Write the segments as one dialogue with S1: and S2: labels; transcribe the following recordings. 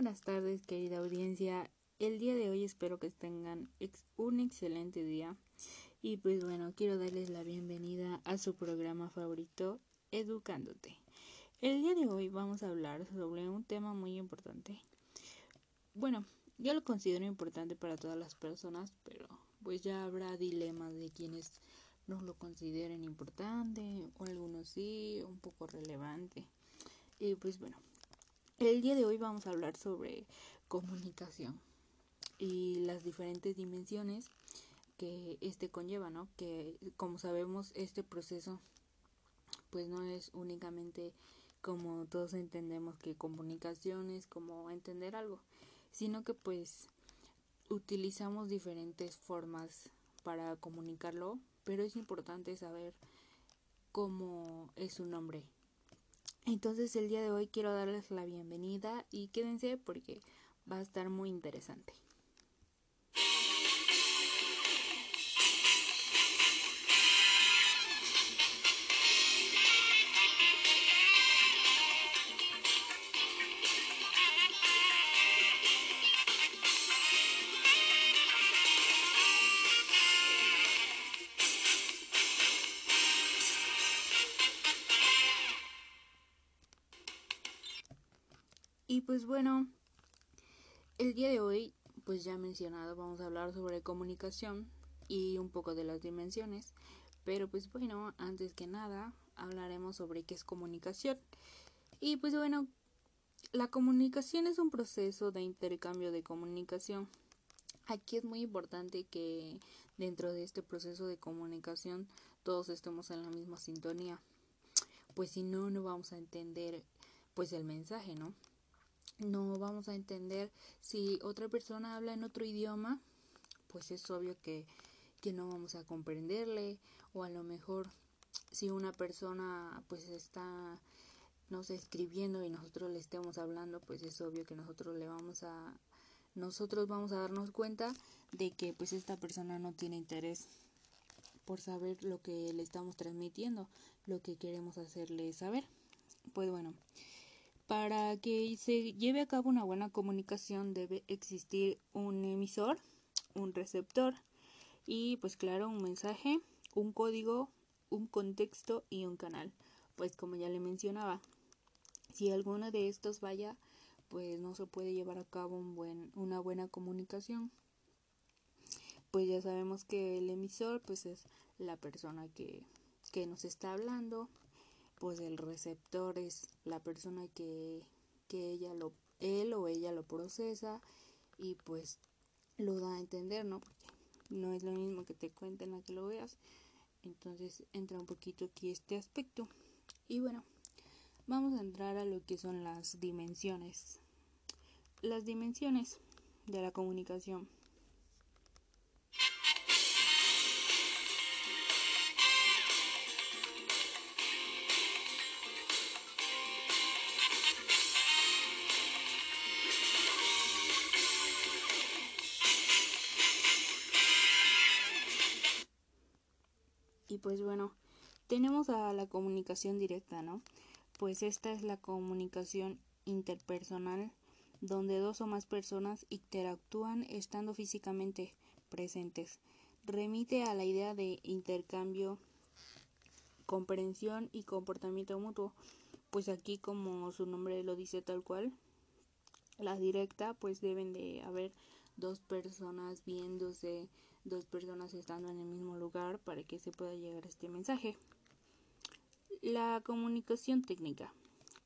S1: buenas tardes, querida audiencia. El día de hoy espero que tengan un excelente día. Y pues bueno, quiero darles la bienvenida a su programa favorito, Educándote. El día de hoy vamos a hablar sobre un tema muy importante. Bueno, yo lo considero importante para todas las personas, pero pues ya habrá dilemas de quienes no lo consideren importante, o algunos sí, un poco relevante. Y pues bueno, el día de hoy vamos a hablar sobre comunicación y las diferentes dimensiones que este conlleva, ¿no? Que como sabemos este proceso pues no es únicamente como todos entendemos que comunicación es como entender algo, sino que pues utilizamos diferentes formas para comunicarlo, pero es importante saber cómo es su nombre entonces el día de hoy quiero darles la bienvenida y quédense porque va a estar muy interesante. Bueno, el día de hoy, pues ya mencionado, vamos a hablar sobre comunicación y un poco de las dimensiones. Pero pues bueno, antes que nada, hablaremos sobre qué es comunicación. Y pues bueno, la comunicación es un proceso de intercambio de comunicación. Aquí es muy importante que dentro de este proceso de comunicación todos estemos en la misma sintonía. Pues si no, no vamos a entender pues el mensaje, ¿no? No vamos a entender si otra persona habla en otro idioma, pues es obvio que, que no vamos a comprenderle o a lo mejor si una persona pues está no sé escribiendo y nosotros le estemos hablando, pues es obvio que nosotros le vamos a nosotros vamos a darnos cuenta de que pues esta persona no tiene interés por saber lo que le estamos transmitiendo, lo que queremos hacerle saber. Pues bueno, para que se lleve a cabo una buena comunicación debe existir un emisor, un receptor y pues claro un mensaje, un código, un contexto y un canal. Pues como ya le mencionaba, si alguno de estos vaya, pues no se puede llevar a cabo una buena comunicación. Pues ya sabemos que el emisor pues es la persona que, que nos está hablando, pues el receptor es la persona que, que ella lo, él o ella lo procesa y pues lo da a entender, ¿no? Porque no es lo mismo que te cuenten a que lo veas. Entonces entra un poquito aquí este aspecto. Y bueno, vamos a entrar a lo que son las dimensiones. Las dimensiones de la comunicación. Pues bueno, tenemos a la comunicación directa, ¿no? Pues esta es la comunicación interpersonal donde dos o más personas interactúan estando físicamente presentes. Remite a la idea de intercambio, comprensión y comportamiento mutuo. Pues aquí como su nombre lo dice tal cual, la directa pues deben de haber dos personas viéndose dos personas estando en el mismo lugar para que se pueda llegar este mensaje. La comunicación técnica.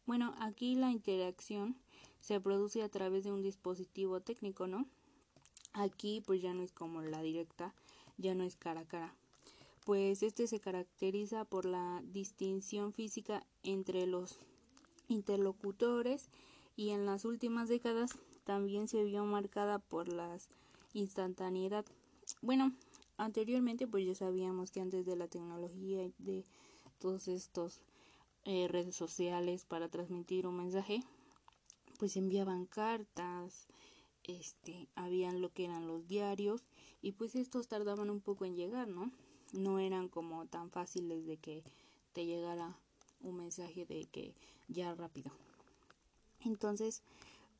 S1: Bueno, aquí la interacción se produce a través de un dispositivo técnico, ¿no? Aquí pues ya no es como la directa, ya no es cara a cara. Pues este se caracteriza por la distinción física entre los interlocutores y en las últimas décadas también se vio marcada por la instantaneidad bueno, anteriormente pues ya sabíamos que antes de la tecnología y de todos estos eh, redes sociales para transmitir un mensaje, pues enviaban cartas, este, habían lo que eran los diarios y pues estos tardaban un poco en llegar, ¿no? No eran como tan fáciles de que te llegara un mensaje de que ya rápido. Entonces,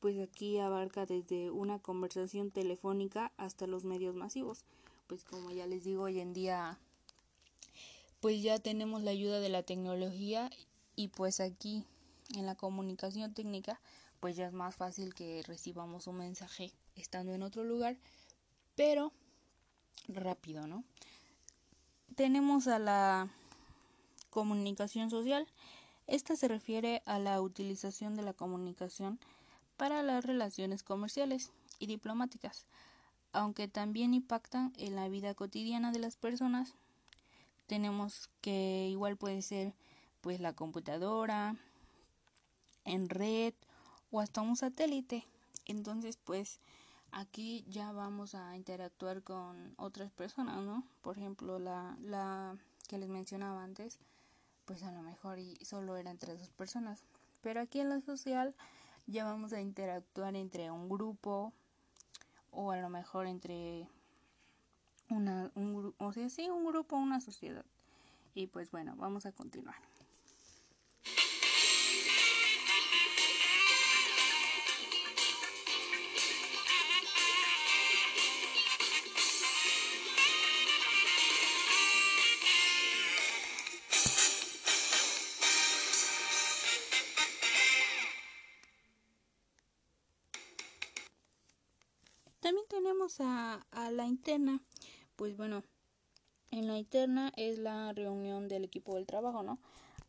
S1: pues aquí abarca desde una conversación telefónica hasta los medios masivos. Pues como ya les digo, hoy en día pues ya tenemos la ayuda de la tecnología y pues aquí en la comunicación técnica pues ya es más fácil que recibamos un mensaje estando en otro lugar, pero rápido, ¿no? Tenemos a la comunicación social. Esta se refiere a la utilización de la comunicación para las relaciones comerciales y diplomáticas, aunque también impactan en la vida cotidiana de las personas. Tenemos que igual puede ser pues la computadora, en red o hasta un satélite. Entonces, pues aquí ya vamos a interactuar con otras personas, ¿no? Por ejemplo, la, la que les mencionaba antes, pues a lo mejor y solo era entre dos personas. Pero aquí en la social ya vamos a interactuar entre un grupo o a lo mejor entre una, un, o sea, sí, un grupo, una sociedad. Y pues bueno, vamos a continuar. A, a la interna. Pues bueno, en la interna es la reunión del equipo del trabajo, ¿no?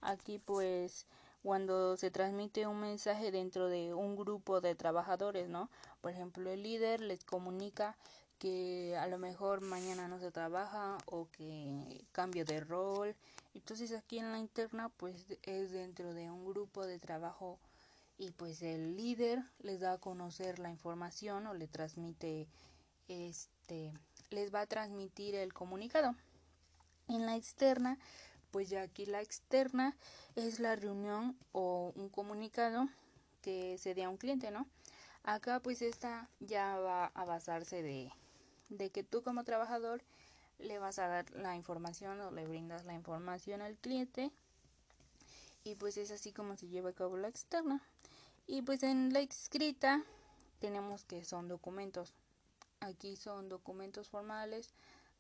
S1: Aquí pues cuando se transmite un mensaje dentro de un grupo de trabajadores, ¿no? Por ejemplo, el líder les comunica que a lo mejor mañana no se trabaja o que cambio de rol. Entonces aquí en la interna pues es dentro de un grupo de trabajo y pues el líder les da a conocer la información o le transmite este les va a transmitir el comunicado. En la externa pues ya aquí la externa es la reunión o un comunicado que se dé a un cliente no acá pues esta ya va a basarse de de que tú como trabajador le vas a dar la información o le brindas la información al cliente y pues es así como se lleva a cabo la externa. Y pues en la escrita tenemos que son documentos. Aquí son documentos formales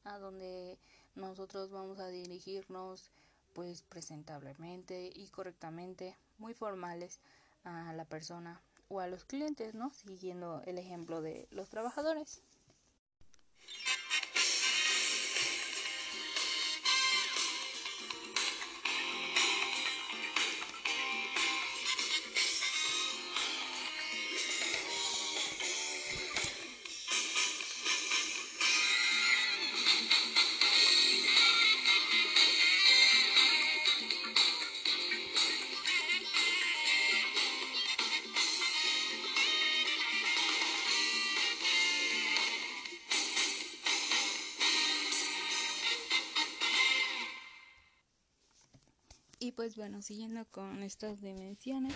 S1: a donde nosotros vamos a dirigirnos pues presentablemente y correctamente, muy formales a la persona o a los clientes, ¿no? Siguiendo el ejemplo de los trabajadores. Pues bueno, siguiendo con estas dimensiones,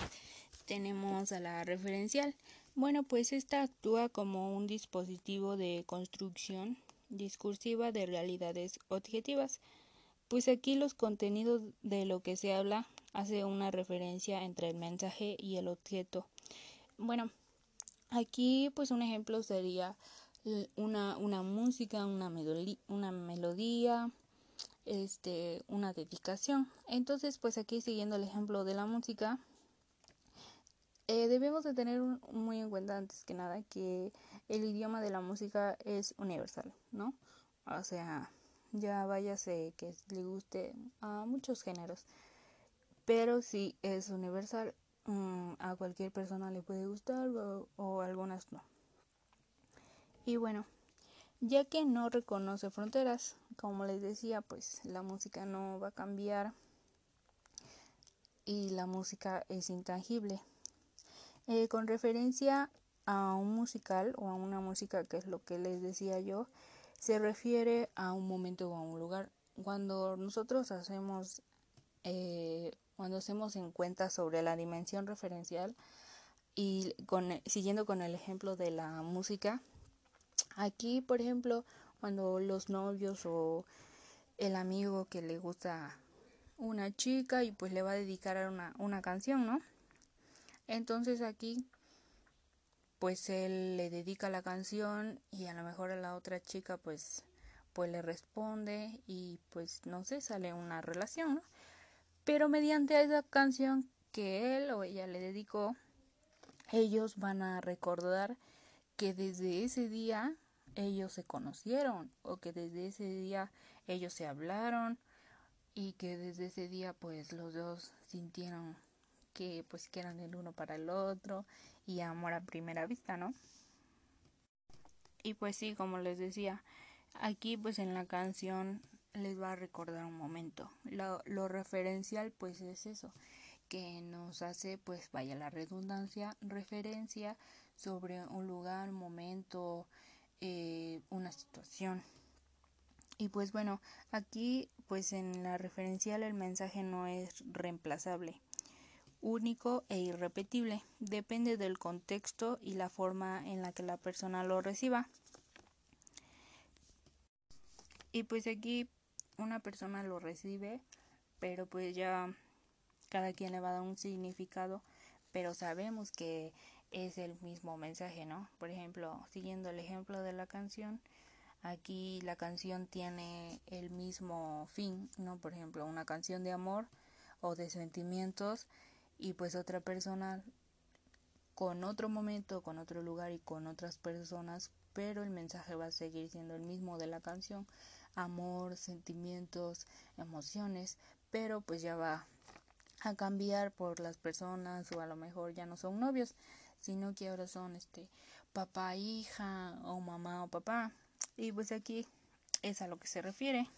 S1: tenemos a la referencial. Bueno, pues esta actúa como un dispositivo de construcción discursiva de realidades objetivas. Pues aquí los contenidos de lo que se habla hace una referencia entre el mensaje y el objeto. Bueno, aquí pues un ejemplo sería una, una música, una, una melodía, este, una dedicación. Entonces, pues aquí siguiendo el ejemplo de la música, eh, debemos de tener muy en cuenta antes que nada que el idioma de la música es universal, ¿no? O sea, ya váyase que le guste a muchos géneros, pero si es universal, mm, a cualquier persona le puede gustar o, o algunas no. Y bueno, ya que no reconoce fronteras. Como les decía, pues la música no va a cambiar y la música es intangible. Eh, con referencia a un musical o a una música, que es lo que les decía yo, se refiere a un momento o a un lugar. Cuando nosotros hacemos, eh, cuando hacemos en cuenta sobre la dimensión referencial y con, siguiendo con el ejemplo de la música, Aquí, por ejemplo, cuando los novios o el amigo que le gusta una chica y pues le va a dedicar una, una canción, ¿no? Entonces aquí pues él le dedica la canción y a lo mejor a la otra chica pues pues le responde y pues no sé, sale una relación, Pero mediante esa canción que él o ella le dedicó, ellos van a recordar que desde ese día ellos se conocieron o que desde ese día ellos se hablaron y que desde ese día pues los dos sintieron que pues que eran el uno para el otro y amor a primera vista, ¿no? Y pues sí, como les decía, aquí pues en la canción les va a recordar un momento. Lo, lo referencial pues es eso, que nos hace pues vaya la redundancia, referencia sobre un lugar, un momento, eh, una situación. Y pues bueno, aquí pues en la referencial el mensaje no es reemplazable, único e irrepetible, depende del contexto y la forma en la que la persona lo reciba. Y pues aquí una persona lo recibe, pero pues ya cada quien le va a dar un significado, pero sabemos que es el mismo mensaje, ¿no? Por ejemplo, siguiendo el ejemplo de la canción, aquí la canción tiene el mismo fin, ¿no? Por ejemplo, una canción de amor o de sentimientos y pues otra persona con otro momento, con otro lugar y con otras personas, pero el mensaje va a seguir siendo el mismo de la canción, amor, sentimientos, emociones, pero pues ya va a cambiar por las personas o a lo mejor ya no son novios, sino que ahora son este papá hija o mamá o papá. Y pues aquí es a lo que se refiere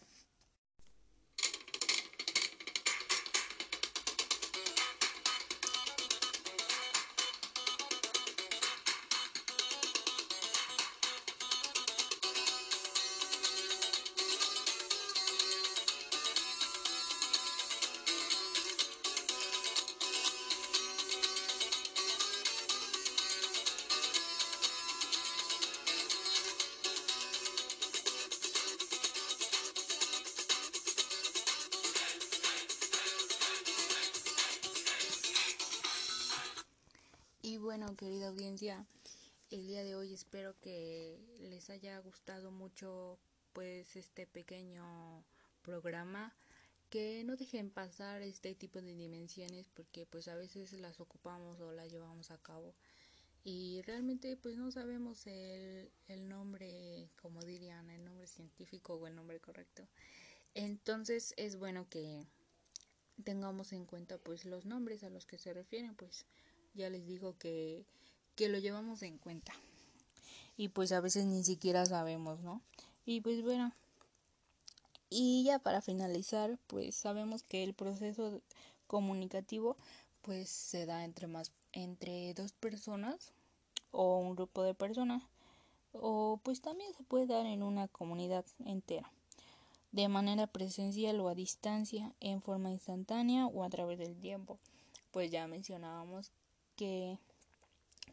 S1: querida audiencia, el día de hoy espero que les haya gustado mucho pues este pequeño programa. Que no dejen pasar este tipo de dimensiones porque pues a veces las ocupamos o las llevamos a cabo. Y realmente pues no sabemos el, el nombre como dirían el nombre científico o el nombre correcto. Entonces es bueno que tengamos en cuenta pues los nombres a los que se refieren pues ya les digo que, que lo llevamos en cuenta. Y pues a veces ni siquiera sabemos, ¿no? Y pues bueno, y ya para finalizar, pues sabemos que el proceso comunicativo pues se da entre más entre dos personas o un grupo de personas o pues también se puede dar en una comunidad entera de manera presencial o a distancia en forma instantánea o a través del tiempo pues ya mencionábamos que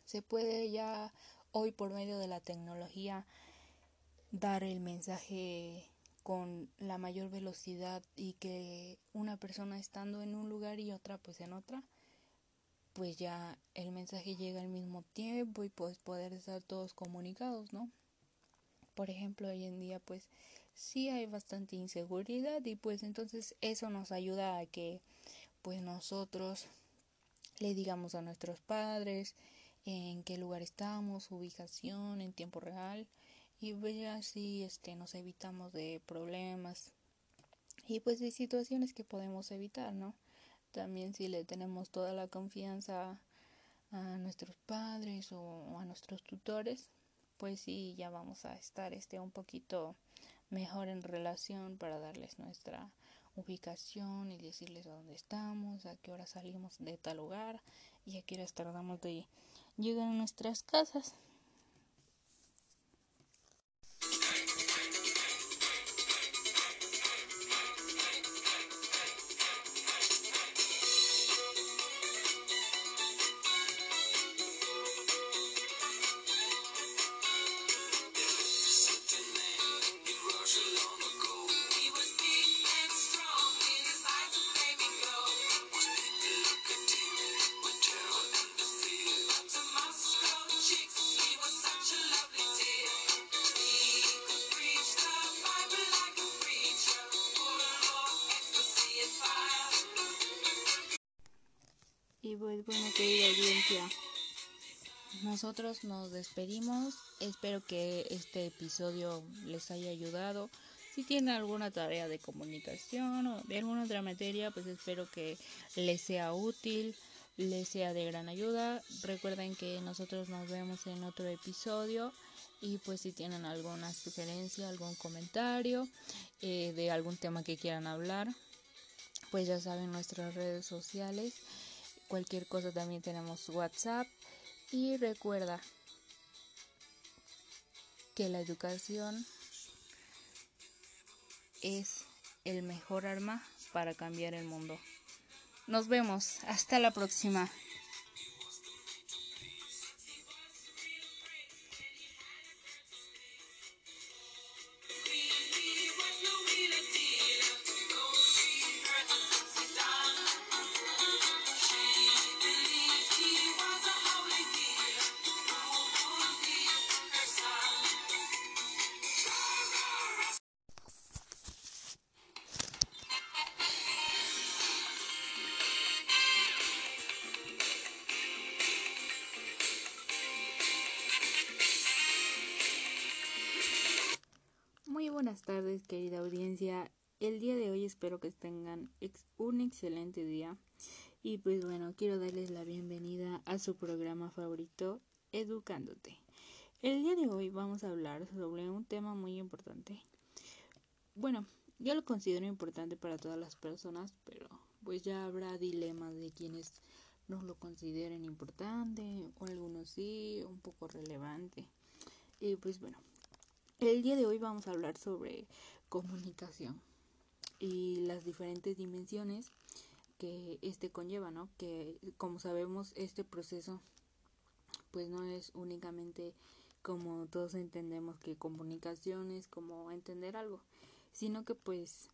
S1: se puede ya hoy por medio de la tecnología dar el mensaje con la mayor velocidad y que una persona estando en un lugar y otra pues en otra pues ya el mensaje llega al mismo tiempo y pues poder estar todos comunicados, ¿no? Por ejemplo, hoy en día pues sí hay bastante inseguridad y pues entonces eso nos ayuda a que pues nosotros le digamos a nuestros padres en qué lugar estamos, ubicación en tiempo real y pues así este nos evitamos de problemas y pues de situaciones que podemos evitar, ¿no? También si le tenemos toda la confianza a nuestros padres o a nuestros tutores, pues sí ya vamos a estar este un poquito mejor en relación para darles nuestra ubicación y decirles a dónde estamos, a qué hora salimos de tal lugar y a qué hora tardamos de llegar a nuestras casas. Nosotros nos despedimos. Espero que este episodio les haya ayudado. Si tienen alguna tarea de comunicación o de alguna otra materia, pues espero que les sea útil, les sea de gran ayuda. Recuerden que nosotros nos vemos en otro episodio y pues si tienen alguna sugerencia, algún comentario eh, de algún tema que quieran hablar, pues ya saben nuestras redes sociales. Cualquier cosa también tenemos WhatsApp y recuerda que la educación es el mejor arma para cambiar el mundo. Nos vemos. Hasta la próxima. Buenas tardes, querida audiencia. El día de hoy espero que tengan un excelente día. Y pues bueno, quiero darles la bienvenida a su programa favorito, Educándote. El día de hoy vamos a hablar sobre un tema muy importante. Bueno, yo lo considero importante para todas las personas, pero pues ya habrá dilemas de quienes no lo consideren importante, o algunos sí, un poco relevante. Y pues bueno, el día de hoy vamos a hablar sobre comunicación y las diferentes dimensiones que este conlleva, ¿no? Que como sabemos este proceso pues no es únicamente como todos entendemos que comunicación es como entender algo, sino que pues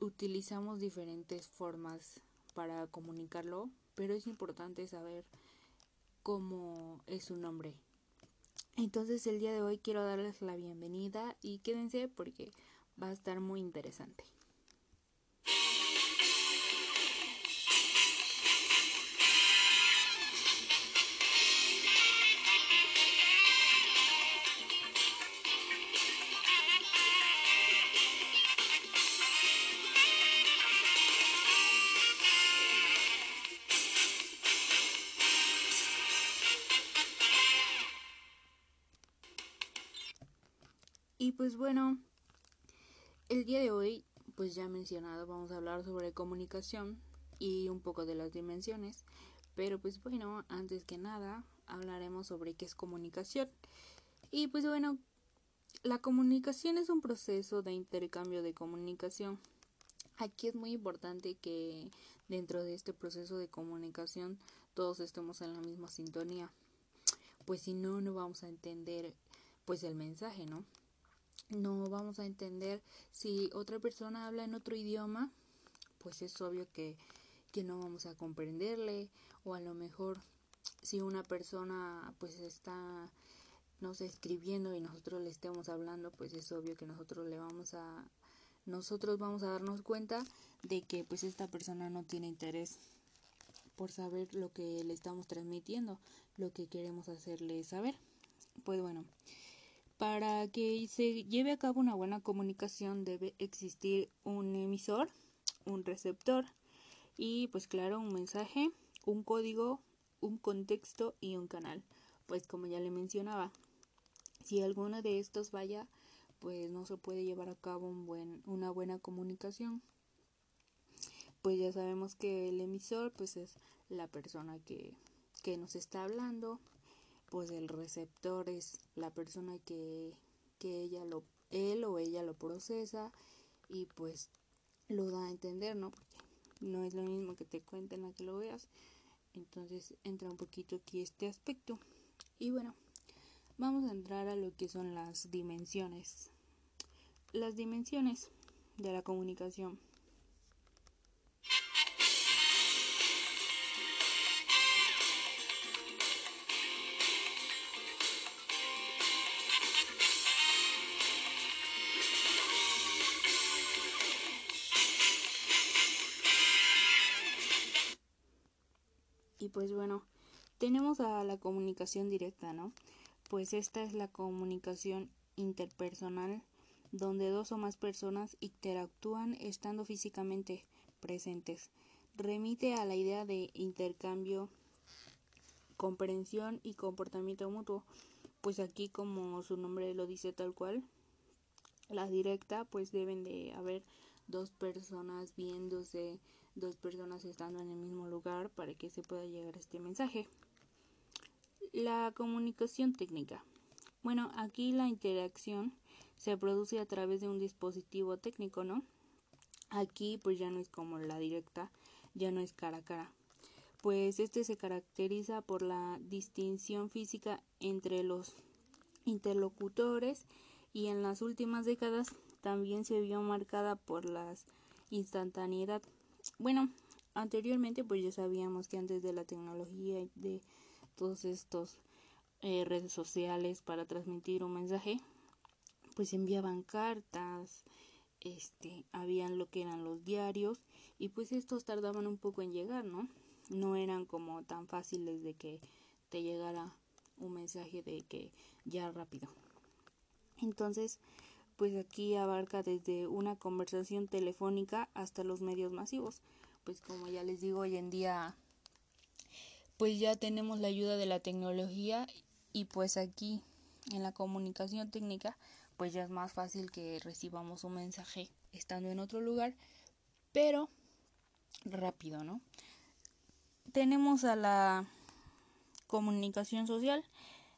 S1: utilizamos diferentes formas para comunicarlo, pero es importante saber cómo es su nombre entonces el día de hoy quiero darles la bienvenida y quédense porque va a estar muy interesante. Pues bueno, el día de hoy, pues ya mencionado, vamos a hablar sobre comunicación y un poco de las dimensiones. Pero pues bueno, antes que nada, hablaremos sobre qué es comunicación. Y pues bueno, la comunicación es un proceso de intercambio de comunicación. Aquí es muy importante que dentro de este proceso de comunicación todos estemos en la misma sintonía. Pues si no, no vamos a entender pues el mensaje, ¿no? No vamos a entender. Si otra persona habla en otro idioma, pues es obvio que, que no vamos a comprenderle. O a lo mejor si una persona pues está no sé escribiendo y nosotros le estemos hablando pues es obvio que nosotros le vamos a nosotros vamos a darnos cuenta de que pues esta persona no tiene interés por saber lo que le estamos transmitiendo lo que queremos hacerle saber. Pues bueno para que se lleve a cabo una buena comunicación debe existir un emisor, un receptor y pues claro un mensaje, un código, un contexto y un canal. Pues como ya le mencionaba, si alguno de estos vaya, pues no se puede llevar a cabo un buen, una buena comunicación. Pues ya sabemos que el emisor pues es la persona que, que nos está hablando, pues el receptor es la persona que, que ella lo, él o ella lo procesa y pues lo da a entender, ¿no? Porque no es lo mismo que te cuenten a que lo veas. Entonces entra un poquito aquí este aspecto. Y bueno, vamos a entrar a lo que son las dimensiones. Las dimensiones de la comunicación. Pues bueno, tenemos a la comunicación directa, ¿no? Pues esta es la comunicación interpersonal donde dos o más personas interactúan estando físicamente presentes. Remite a la idea de intercambio, comprensión y comportamiento mutuo. Pues aquí como su nombre lo dice tal cual, la directa pues deben de haber dos personas viéndose, dos personas estando en el mismo lugar para que se pueda llegar este mensaje. La comunicación técnica. Bueno, aquí la interacción se produce a través de un dispositivo técnico, ¿no? Aquí pues ya no es como la directa, ya no es cara a cara. Pues este se caracteriza por la distinción física entre los interlocutores y en las últimas décadas también se vio marcada por la instantaneidad. Bueno, anteriormente pues ya sabíamos que antes de la tecnología y de todos estos eh, redes sociales para transmitir un mensaje, pues enviaban cartas, este, habían lo que eran los diarios y pues estos tardaban un poco en llegar, ¿no? No eran como tan fáciles de que te llegara un mensaje de que ya rápido. Entonces, pues aquí abarca desde una conversación telefónica hasta los medios masivos. Pues como ya les digo, hoy en día pues ya tenemos la ayuda de la tecnología y pues aquí en la comunicación técnica pues ya es más fácil que recibamos un mensaje estando en otro lugar, pero rápido, ¿no? Tenemos a la comunicación social.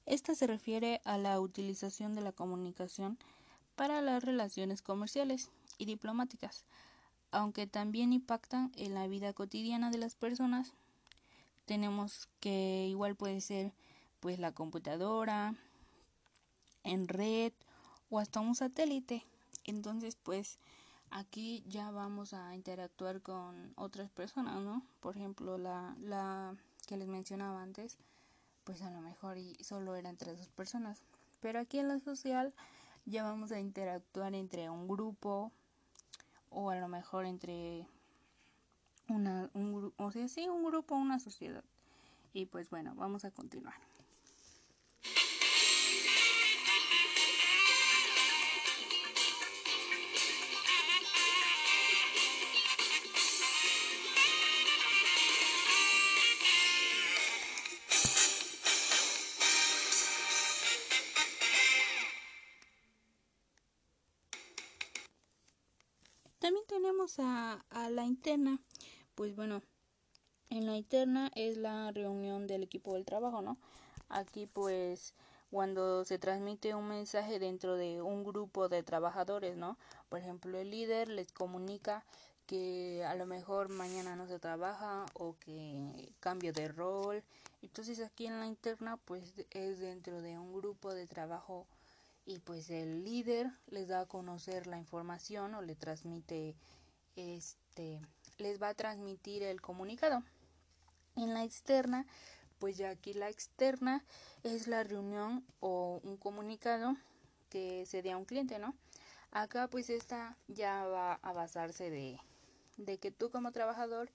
S1: Esta se refiere a la utilización de la comunicación para las relaciones comerciales y diplomáticas, aunque también impactan en la vida cotidiana de las personas. Tenemos que igual puede ser pues la computadora, en red o hasta un satélite. Entonces, pues aquí ya vamos a interactuar con otras personas, ¿no? Por ejemplo, la, la que les mencionaba antes, pues a lo mejor y solo eran entre dos personas. Pero aquí en la social ya vamos a interactuar entre un grupo o a lo mejor entre una, un, o sea, sí, un grupo, una sociedad. Y pues bueno, vamos a continuar. A, a la interna. Pues bueno, en la interna es la reunión del equipo del trabajo, ¿no? Aquí pues cuando se transmite un mensaje dentro de un grupo de trabajadores, ¿no? Por ejemplo, el líder les comunica que a lo mejor mañana no se trabaja o que cambio de rol. Entonces aquí en la interna pues es dentro de un grupo de trabajo y pues el líder les da a conocer la información o le transmite este les va a transmitir el comunicado. En la externa, pues ya aquí la externa es la reunión o un comunicado que se dé a un cliente, ¿no? Acá pues esta ya va a basarse de, de que tú como trabajador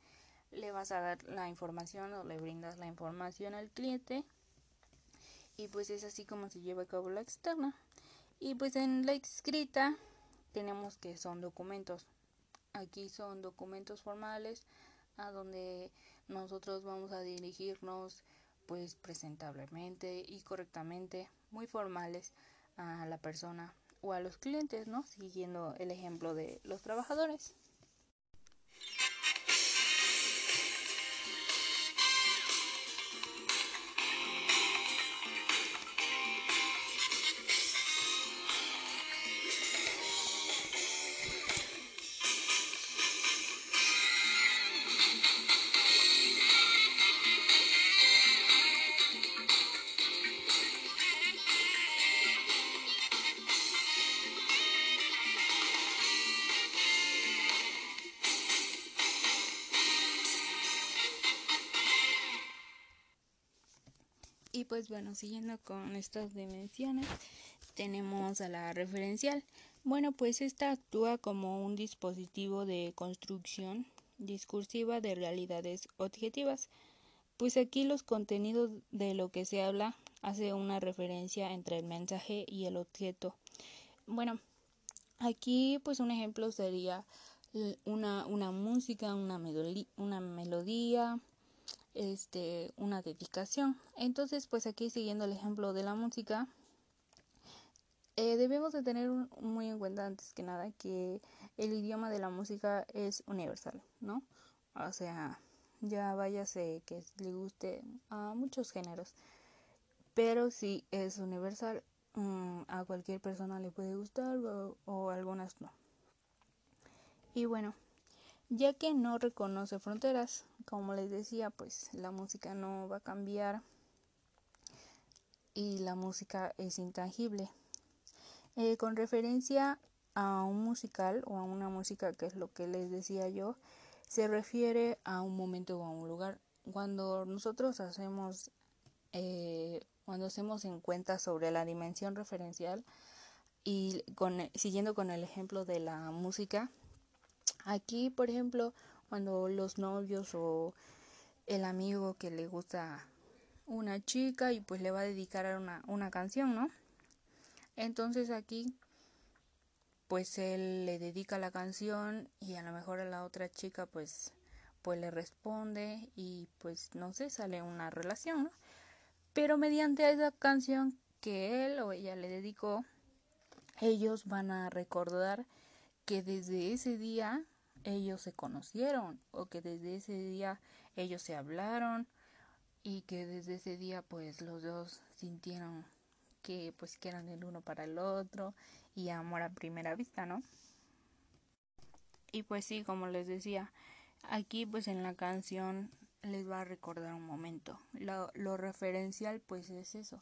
S1: le vas a dar la información o le brindas la información al cliente y pues es así como se lleva a cabo la externa. Y pues en la escrita tenemos que son documentos. Aquí son documentos formales a donde nosotros vamos a dirigirnos pues presentablemente y correctamente, muy formales a la persona o a los clientes, ¿no? Siguiendo el ejemplo de los trabajadores. Pues bueno, siguiendo con estas dimensiones, tenemos a la referencial. Bueno, pues esta actúa como un dispositivo de construcción discursiva de realidades objetivas. Pues aquí los contenidos de lo que se habla hace una referencia entre el mensaje y el objeto. Bueno, aquí pues un ejemplo sería una, una música, una, una melodía, este, una dedicación. Entonces, pues aquí siguiendo el ejemplo de la música, eh, debemos de tener muy en cuenta antes que nada que el idioma de la música es universal, ¿no? O sea, ya váyase que le guste a muchos géneros, pero si es universal, mm, a cualquier persona le puede gustar o, o algunas no. Y bueno, ya que no reconoce fronteras, como les decía, pues la música no va a cambiar y la música es intangible. Eh, con referencia a un musical o a una música, que es lo que les decía yo, se refiere a un momento o a un lugar. Cuando nosotros hacemos, eh, cuando hacemos en cuenta sobre la dimensión referencial y con, siguiendo con el ejemplo de la música, aquí, por ejemplo, cuando los novios o el amigo que le gusta una chica y pues le va a dedicar una, una canción, ¿no? Entonces aquí pues él le dedica la canción y a lo mejor a la otra chica pues pues le responde y pues no sé, sale una relación, ¿no? Pero mediante esa canción que él o ella le dedicó, ellos van a recordar que desde ese día ellos se conocieron o que desde ese día ellos se hablaron y que desde ese día pues los dos sintieron que pues que eran el uno para el otro y amor a primera vista, ¿no? Y pues sí, como les decía, aquí pues en la canción les va a recordar un momento. Lo, lo referencial pues es eso,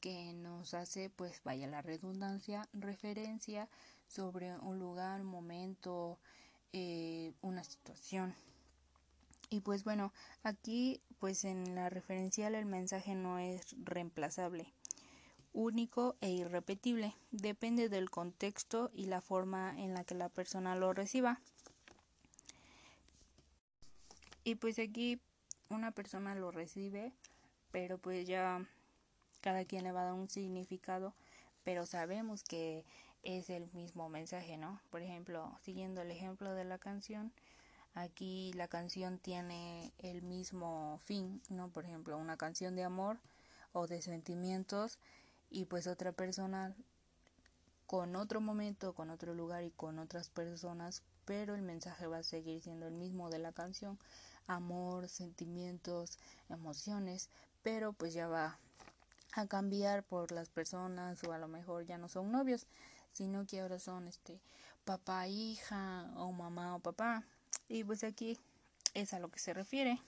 S1: que nos hace pues vaya la redundancia, referencia sobre un lugar, un momento, eh, una situación. Y pues bueno, aquí pues en la referencial el mensaje no es reemplazable único e irrepetible. Depende del contexto y la forma en la que la persona lo reciba. Y pues aquí una persona lo recibe, pero pues ya cada quien le va a dar un significado, pero sabemos que es el mismo mensaje, ¿no? Por ejemplo, siguiendo el ejemplo de la canción, aquí la canción tiene el mismo fin, ¿no? Por ejemplo, una canción de amor o de sentimientos y pues otra persona con otro momento, con otro lugar y con otras personas, pero el mensaje va a seguir siendo el mismo de la canción, amor, sentimientos, emociones, pero pues ya va a cambiar por las personas o a lo mejor ya no son novios, sino que ahora son este papá, hija o mamá o papá. Y pues aquí es a lo que se refiere.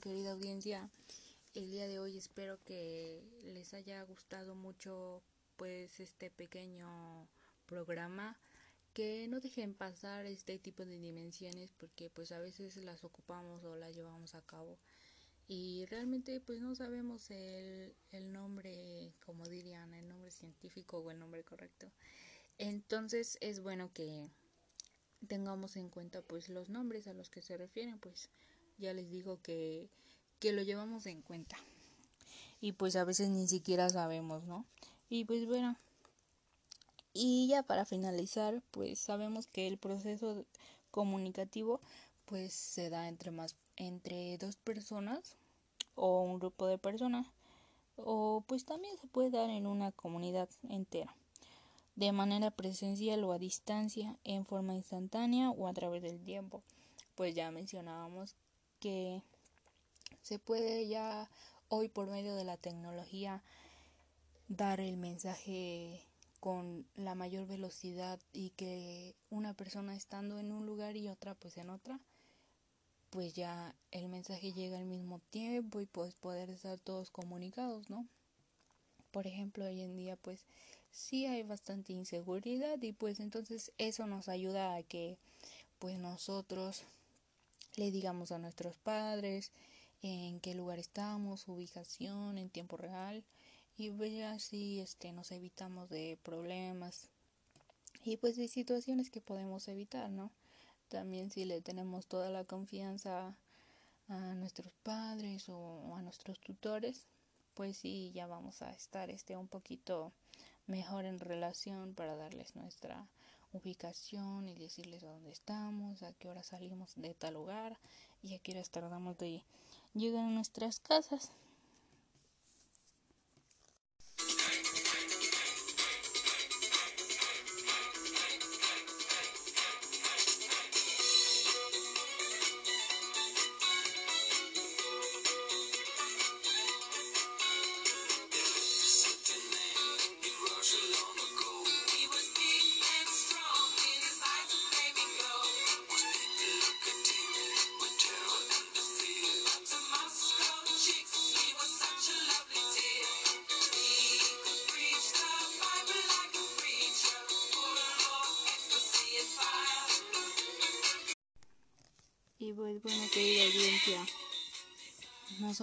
S1: Querida audiencia, el día de hoy espero que les haya gustado mucho pues este pequeño programa. Que no dejen pasar este tipo de dimensiones porque pues a veces las ocupamos o las llevamos a cabo. Y realmente pues no sabemos el, el nombre como dirían el nombre científico o el nombre correcto. Entonces es bueno que tengamos en cuenta pues los nombres a los que se refieren pues ya les digo que, que lo llevamos en cuenta. Y pues a veces ni siquiera sabemos, ¿no? Y pues bueno, y ya para finalizar, pues sabemos que el proceso comunicativo pues se da entre más entre dos personas o un grupo de personas o pues también se puede dar en una comunidad entera de manera presencial o a distancia en forma instantánea o a través del tiempo pues ya mencionábamos que se puede ya hoy por medio de la tecnología dar el mensaje con la mayor velocidad y que una persona estando en un lugar y otra pues en otra, pues ya el mensaje llega al mismo tiempo y pues poder estar todos comunicados, ¿no? Por ejemplo, hoy en día pues sí hay bastante inseguridad y pues entonces eso nos ayuda a que pues nosotros le digamos a nuestros padres en qué lugar estamos, ubicación en tiempo real y pues así este nos evitamos de problemas y pues de situaciones que podemos evitar, ¿no? También si le tenemos toda la confianza a nuestros padres o a nuestros tutores, pues sí ya vamos a estar este un poquito mejor en relación para darles nuestra ubicación y decirles a dónde estamos, a qué hora salimos de tal lugar y a qué hora tardamos de llegar a nuestras casas.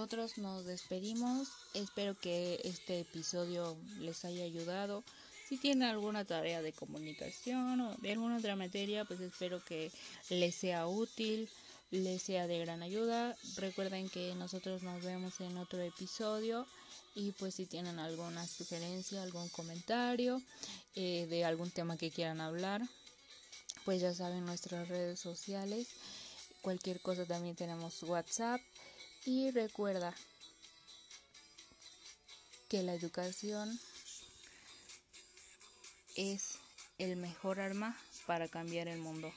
S1: Nosotros nos despedimos. Espero que este episodio les haya ayudado. Si tienen alguna tarea de comunicación o de alguna otra materia, pues espero que les sea útil, les sea de gran ayuda. Recuerden que nosotros nos vemos en otro episodio y pues si tienen alguna sugerencia, algún comentario eh, de algún tema que quieran hablar, pues ya saben nuestras redes sociales cualquier cosa también tenemos WhatsApp y recuerda que la educación es el mejor arma para cambiar el mundo.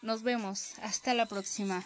S1: Nos vemos, hasta la próxima.